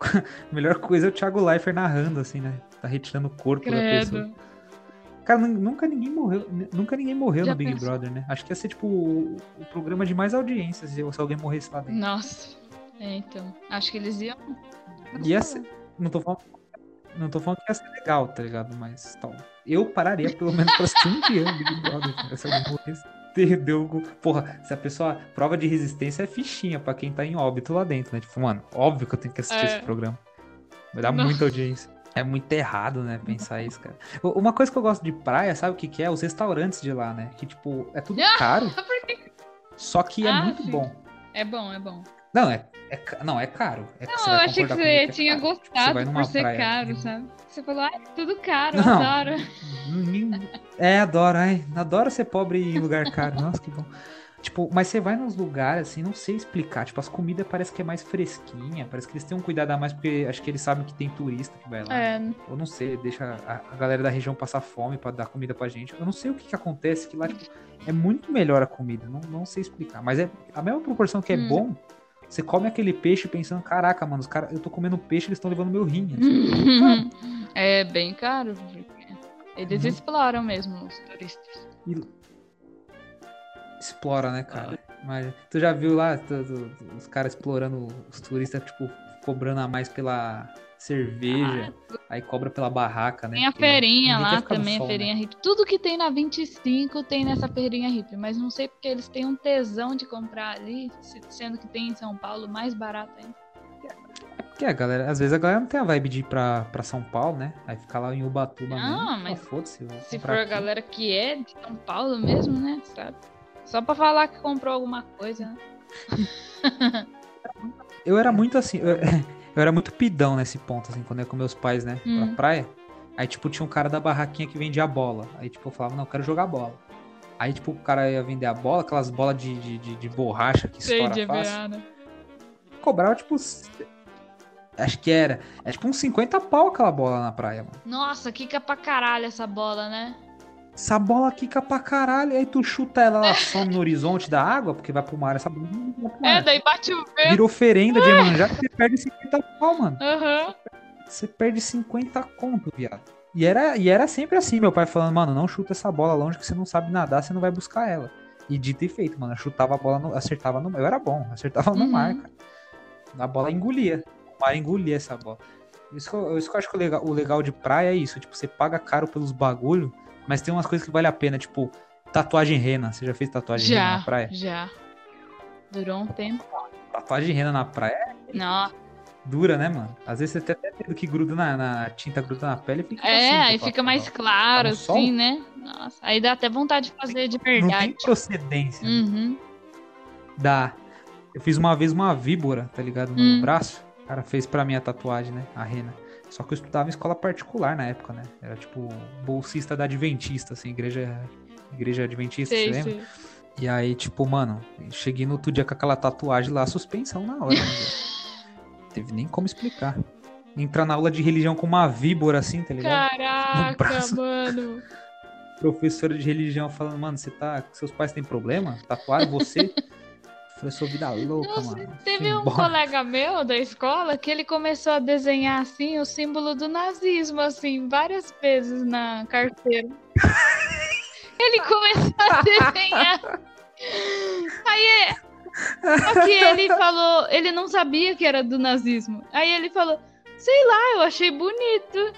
A melhor coisa é o Thiago Leifert narrando, assim, né? Tá retirando o corpo da pessoa. Cara, nun- nunca ninguém morreu, nunca ninguém morreu Já no Big pensou? Brother, né? Acho que ia ser tipo o, o programa de mais audiência se, alguém morresse lá dentro. Nossa. É, então. Acho que eles iam. Ia ser, não tô falando, não tô falando que ia ser legal, tá ligado? Mas tal. Eu pararia pelo menos pra assistir um dia Big Brother, cara, se alguém morresse. Entendeu? Porra, se a pessoa. Prova de resistência é fichinha pra quem tá em óbito lá dentro, né? Tipo, mano, óbvio que eu tenho que assistir É. esse programa. Vai dar Não. muita audiência. É muito errado, né? Pensar isso, cara. Uma coisa que eu gosto de praia, sabe o que, que é? Os restaurantes de lá, né? Que, tipo, é tudo caro. Só que é Ah, muito sim. bom. É bom, é bom. Não, é, é não, é caro. É, Não, eu achei que você é tinha caro. Gostado por ser praia caro, sabe? Você falou, ah, é tudo caro, Não. adoro. Nin- É, adoro, ai, adoro ser pobre em lugar caro. Nossa, que bom. Tipo, mas você vai nos lugares assim, não sei explicar. Tipo, as comidas parece que é mais fresquinha, parece que eles têm um cuidado a mais porque acho que eles sabem que tem turista que vai lá. É, Eu não sei, deixa a, a galera da região passar fome pra dar comida pra gente. Eu não sei o que, que acontece, que lá tipo, é muito melhor a comida, não, não sei explicar. Mas é a mesma proporção que é Hum. bom, você come aquele peixe pensando, caraca, mano, os cara, eu tô comendo peixe, eles estão levando meu rim. assim. é bem caro. Eles Uhum. exploram mesmo os turistas. Explora, né, cara? Mas tu já viu lá tu- tu- os caras explorando os turistas, tipo, cobrando a mais pela cerveja, aí cobra pela barraca, né? Tem a Porque feirinha lá também, a sol, né? feirinha hippie. Tudo que tem na 25 tem nessa feirinha hippie, mas não sei porque eles têm um tesão de comprar ali, se- sendo que tem em São Paulo mais barato ainda. Que a galera, às vezes a galera não tem a vibe de ir pra, pra São Paulo, né? Aí ficar lá em Ubatuba Não, mesmo. mas Ah, eu vou Se for a aqui. galera que é de São Paulo mesmo, né? Sabe? Só pra falar que comprou alguma coisa, né? Eu era muito assim, eu, eu era muito pidão nesse ponto, assim, quando eu ia com meus pais, né, Hum. pra praia. Aí, tipo, tinha um cara da barraquinha que vendia bola. Aí, tipo, eu falava, não, eu quero jogar bola. Aí, tipo, o cara ia vender a bola, aquelas bolas de, de, de, de borracha que Sei de estoura fácil. EVA, né? Cobrava, tipo, acho que era, é tipo uns 50 pau aquela bola na praia, mano. Nossa, quica pra caralho essa bola, né? Essa bola quica pra caralho, aí tu chuta ela, ela some no horizonte da água, porque vai pro mar, essa bola não vai É, daí bate o vento. Vira oferenda de Iemanjá, você perde 50 pau, mano. Aham. Você perde 50 conto, viado. E era, e era sempre assim, meu pai falando, mano, não chuta essa bola longe que você não sabe nadar, você não vai buscar ela. E dito e feito, mano, eu chutava a bola, no, acertava no Eu era bom, acertava no Uhum. mar, cara. A bola engolia. O mar engolia essa bola. Isso que eu, isso que eu acho que o legal, o legal de praia é isso, tipo, você paga caro pelos bagulho, mas tem umas coisas que vale a pena, tipo, tatuagem rena. Você já fez tatuagem rena Já, na praia? já. Durou um tempo. Tatuagem rena na praia é Não. dura, né, mano? Às vezes você tem até medo que gruda na, na tinta, gruda na pele e fica É, assim, aí fica mais claro, Tá sol? assim, né? Nossa, aí dá até vontade de fazer de Não tem verdade. procedência. né? Uhum. Dá. Eu fiz uma vez uma víbora, tá ligado? No Hum. braço. O cara fez pra mim a tatuagem, né? A rena. Só que eu estudava em escola particular na época, né? Era tipo bolsista da Adventista, assim, igreja, igreja Adventista, Sei, você lembra? sei. E aí, tipo, mano, cheguei no outro dia com aquela tatuagem lá, suspensão na hora. né? Teve nem como explicar. Entrar na aula de religião com uma víbora assim, tá ligado? Caraca, mano. Professora de religião falando, mano, você tá. Seus pais têm problema? Tatuaram você? Sou vida louca, Nossa, mano. teve um colega meu da escola que ele começou a desenhar assim o símbolo do nazismo, assim, várias vezes na carteira. ele começou a desenhar. Aí é. Só que ele falou, ele não sabia que era do nazismo. Aí ele falou, sei lá, eu achei bonito.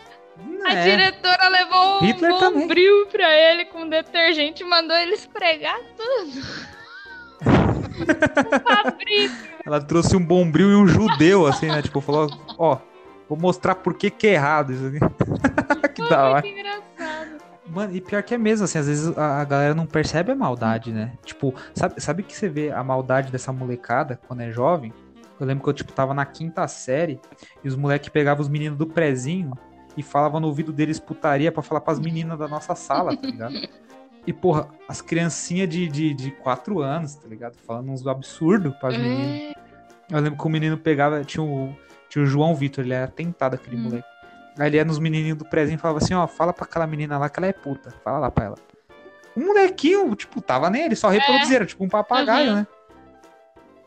A É. diretora levou um Hitler também. bombril pra ele com detergente e mandou ele esfregar tudo. Fabrício. Ela trouxe um bombril e um judeu, assim, né? Tipo, falou, ó, vou mostrar por que que é errado isso aqui. que da hora. Muito engraçado. Mano, e pior que é mesmo, assim, às vezes a, a galera não percebe a maldade, né? Tipo, sabe, sabe que você vê a maldade dessa molecada quando é jovem? Eu lembro que eu, tipo, tava na quinta série e os moleques pegavam os meninos do prezinho e falavam no ouvido deles putaria pra falar pras meninas da nossa sala, tá ligado? E, porra, as criancinhas de, de, de quatro anos, tá ligado? Falando uns absurdos pras meninas. É, Eu lembro que o menino pegava, tinha o, tinha o João Vitor, ele era tentado aquele Hum. moleque. Aí ele ia nos menininhos do prezinho e falava assim, ó, fala pra aquela menina lá que ela é puta. Fala lá pra ela. O molequinho, tipo, tava nele, só reproduzia, era tipo um papagaio, Uhum. né?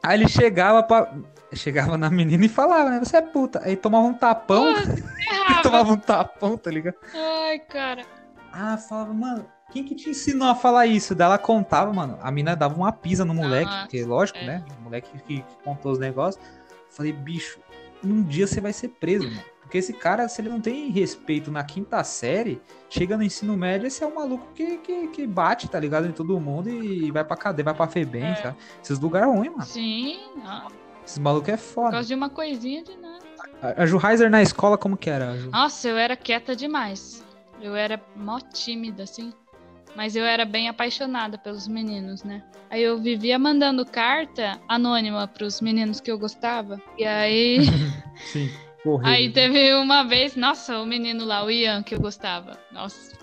Aí ele chegava pra... Chegava na menina e falava, né? Você é puta. Aí tomava um tapão, errava. tomava um tapão, tá ligado? Ai, cara. Ah, falava, mano, quem que te ensinou a falar isso? Daí ela contava, mano, a mina dava uma pisa no moleque, Nossa, porque lógico, é. né? O moleque que, contou os negócios. Falei, bicho, num dia você vai ser preso, mano. Porque esse cara, se ele não tem respeito na quinta série, chega no ensino médio, esse é um maluco que, que, que bate, tá ligado? Em todo mundo e vai pra cadeia, vai pra FEBEM, É. sabe? Esses lugares ruins, mano. Sim, ó, Esses malucos é por foda. causa de uma coisinha de nada. A, a Ju Heiser na escola, como que era? Ju? Nossa, eu era quieta demais. Eu era mó tímida, assim. Mas eu era bem apaixonada pelos meninos, né? Aí eu vivia mandando carta anônima pros meninos que eu gostava. E aí. Sim, correu. Aí teve uma vez, nossa, o menino lá, o Ian, que eu gostava. Nossa.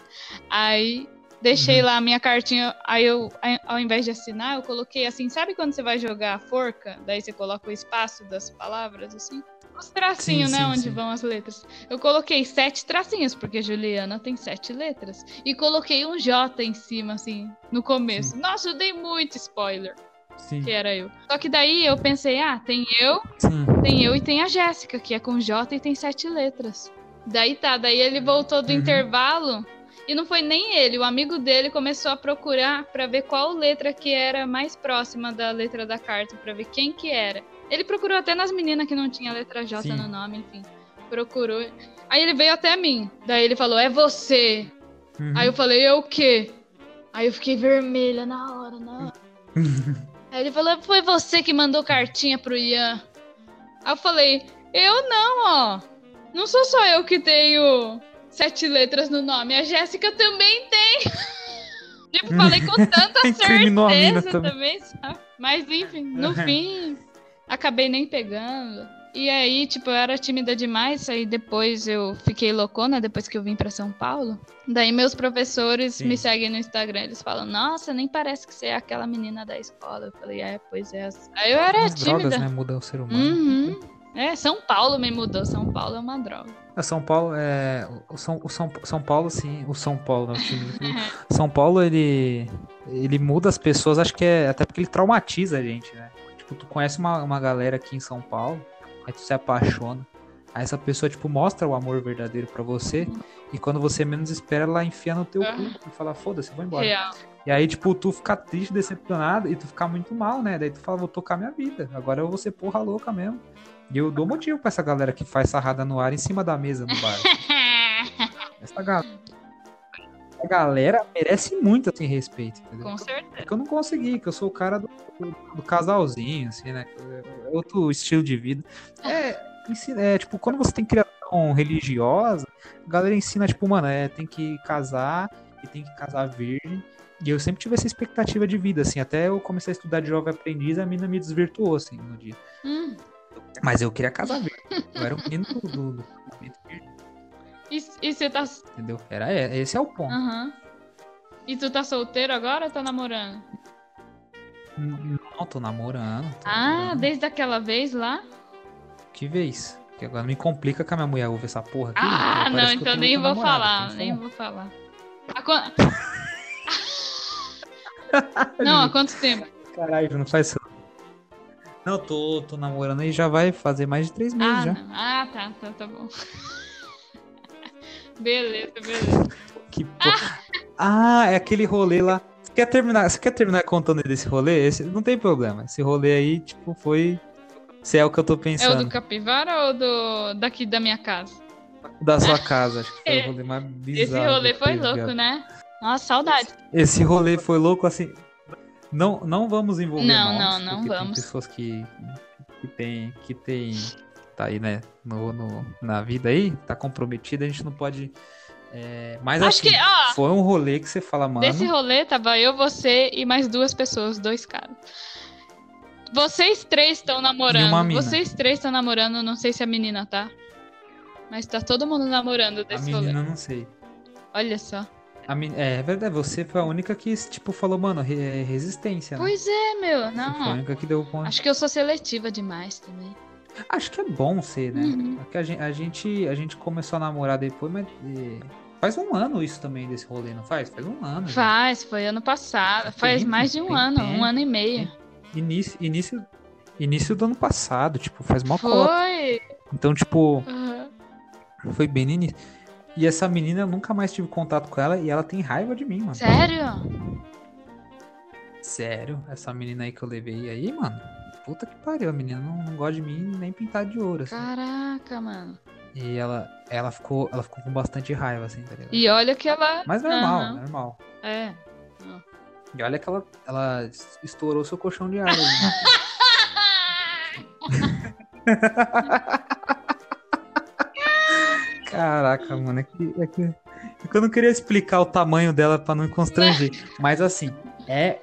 Aí deixei lá a minha cartinha. Aí eu, ao invés de assinar, eu coloquei assim, sabe quando você vai jogar a forca? Daí você coloca o espaço das palavras, assim? Os tracinhos, Sim, né? sim, onde sim. vão as letras. Eu coloquei sete tracinhos, porque Juliana tem sete letras. E coloquei um J em cima, assim, no começo. Nossa, eu dei muito spoiler, Sim, que era eu. Só que daí eu pensei, ah, tem eu, tem eu e tem a Jéssica, que é com J e tem sete letras. Daí tá, daí ele voltou do Uhum. intervalo e não foi nem ele, o amigo dele começou a procurar pra ver qual letra que era mais próxima da letra da carta, pra ver quem que era. Ele procurou até nas meninas que não tinha letra J Sim. no nome, enfim. Procurou. Aí ele veio até mim. Daí ele falou: "É você". Uhum. Aí eu falei: "É o quê?". Aí eu fiquei vermelha na hora, na hora. Aí ele falou: Foi você que mandou cartinha pro Ian. Aí eu falei: Eu não, ó. Não sou só eu que tenho sete letras no nome. A Jéssica também tem. tipo, falei com tanta certeza também. também, sabe? Mas enfim, no fim, acabei nem pegando. E aí, tipo, eu era tímida demais, aí depois eu fiquei loucona, depois que eu vim pra São Paulo. Daí meus professores Sim. me seguem no Instagram, eles falam, nossa, nem parece que você é aquela menina da escola. Eu falei, é, pois é. Aí eu era As tímida. drogas, né? Mudam o ser humano. Uhum. É, São Paulo me mudou. São Paulo é uma droga. A São Paulo é. O São, o São, São Paulo, sim. O São Paulo, não, o time. São Paulo, ele. Ele muda as pessoas, acho que é. Até porque ele traumatiza a gente, né? Tipo, tu conhece uma, uma galera aqui em São Paulo, aí tu se apaixona. Aí essa pessoa, tipo, mostra o amor verdadeiro pra você. E quando você menos espera, ela enfia no teu cu e fala, foda-se, vou embora. Real. E aí, tipo, tu ficar triste, decepcionado e tu ficar muito mal, né? Daí tu fala, vou tocar minha vida. Agora eu vou ser porra louca mesmo. E eu dou motivo pra essa galera que faz sarrada no ar em cima da mesa no bar. Essa ga- essa galera merece muito, assim, respeito, entendeu? Com certeza. Porque eu não consegui, que eu sou o cara do, do- do casalzinho, assim, né? É outro estilo de vida. É, ensina- é, tipo, quando você tem criação religiosa, a galera ensina, tipo, mano, é, tem que casar e tem que casar virgem. E eu sempre tive essa expectativa de vida, assim, até eu comecei a estudar de jovem aprendiz, a mina me desvirtuou, assim, no dia. Hum. Mas eu queria casar virgem. Eu era um menino do, do, do virgem, E, e você tá. entendeu? Era, esse é o ponto. Aham. E tu tá solteiro agora ou tá namorando? Não, tô namorando. tô Ah, namorando. desde aquela vez lá? Que vez? Que agora me complica que a minha mulher ouve essa porra aqui. Ah, não, eu então nem vou namorada, falar, nem vou falar. Há quan- Não, há quanto tempo? Caralho, não faz isso. Não, tô, tô namorando e já vai fazer mais de três meses Ah, já. não. ah, tá, tá, tá bom. Beleza, beleza. Que porra. Ah, é aquele rolê lá. Você quer terminar, você quer terminar contando desse rolê? Esse, não tem problema. Esse rolê aí, tipo, foi. Se é o que eu tô É o pensando. do capivara ou do daqui da minha casa? Da sua casa. Acho que foi É. o rolê mais Esse bizarro. rolê que foi louco, né? Nossa, saudade. Esse rolê foi louco, assim. Não, não vamos envolver Não, nomes, não, não vamos. Tem pessoas que, que tem, que tem, tá aí, né, no, no- na vida aí, tá comprometida, a gente não pode. é, mas Acho assim, que, ó, foi um rolê que você fala, mano. Desse rolê tava eu, você e mais duas pessoas, dois caras. Vocês três estão namorando. Vocês três estão namorando, não sei se a menina tá. Mas tá todo mundo namorando A desse rolê. menina, não sei. Olha só. A men- É, é verdade, você foi a única que, tipo, falou, mano, re- é resistência. né? Pois é, meu. Você foi a Não. única que deu. Acho que eu sou seletiva demais também. Acho que é bom ser, né? Uhum. Porque a gente, a gente, a gente começou a namorar depois, mas. é, Faz um ano isso também desse rolê, não faz? Faz um ano. já. Faz, foi ano passado. Tem Faz mais de um ano, tempo, um ano e meio. Início, início, início do ano passado, tipo, faz mó cota. Foi. Então, tipo, Aham. foi bem no início. E essa menina, eu nunca mais tive contato com ela e ela tem raiva de mim, mano. Sério? Sério? Essa menina aí que eu levei aí, mano. Puta que pariu, a menina não, não gosta de mim nem pintar de ouro, assim. Caraca, mano. E ela, ela, ficou, ela ficou com bastante raiva, assim, tá ligado? E olha que ela. Mas normal, Aham. normal. É. E olha que ela, ela estourou seu colchão de ar né? Caraca, mano, é que, é que, é que eu não queria explicar o tamanho dela pra não constranger. Mas assim, é.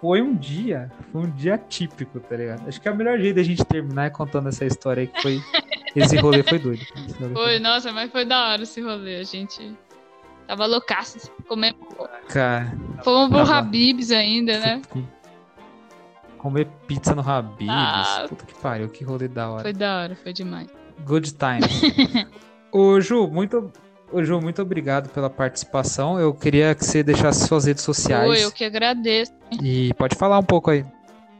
Foi um dia, foi um dia típico, tá ligado? Acho que é o melhor jeito da gente terminar é contando essa história aí que foi. Esse rolê foi doido. Rolê Foi, nossa, mas foi da hora esse rolê. A gente tava loucaço. Comemos. Cara, Fomos pro. Habibs ainda, né? comer pizza no Habib's. Ah. Puta que pariu, que rolê da hora. Foi da hora, foi demais. Good times. Ô, Ju, muito, ô, Ju, muito obrigado pela participação. Eu queria que você deixasse suas redes sociais. Foi, eu que agradeço. E pode falar um pouco aí.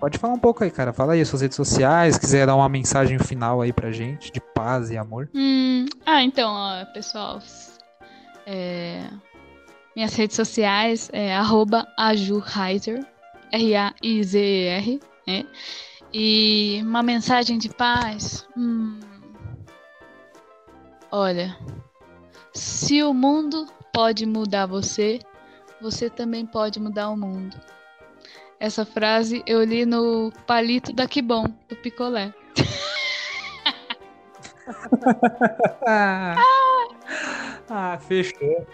Pode falar um pouco aí, cara. Fala aí suas redes sociais, quiser dar uma mensagem final aí pra gente, de paz e amor. Hum, ah, então, ó, pessoal. é, minhas redes sociais é arroba ajuheiser, R-A-I-Z-E-R, né? E uma mensagem de paz. Hum, olha, se o mundo pode mudar você, você também pode mudar o mundo. Essa frase eu li no palito da Bom, do Picolé. ah, fechou.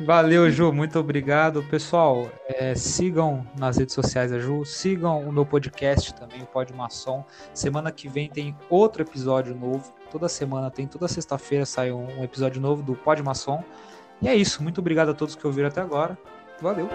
Valeu, Ju, muito obrigado. Pessoal, é, sigam nas redes sociais da Ju, sigam o meu podcast também, o Pod Maçom. Semana que vem tem outro episódio novo. Toda semana tem, toda sexta-feira sai um episódio novo do Pod Maçom. E é isso, muito obrigado a todos que ouviram até agora. Valeu!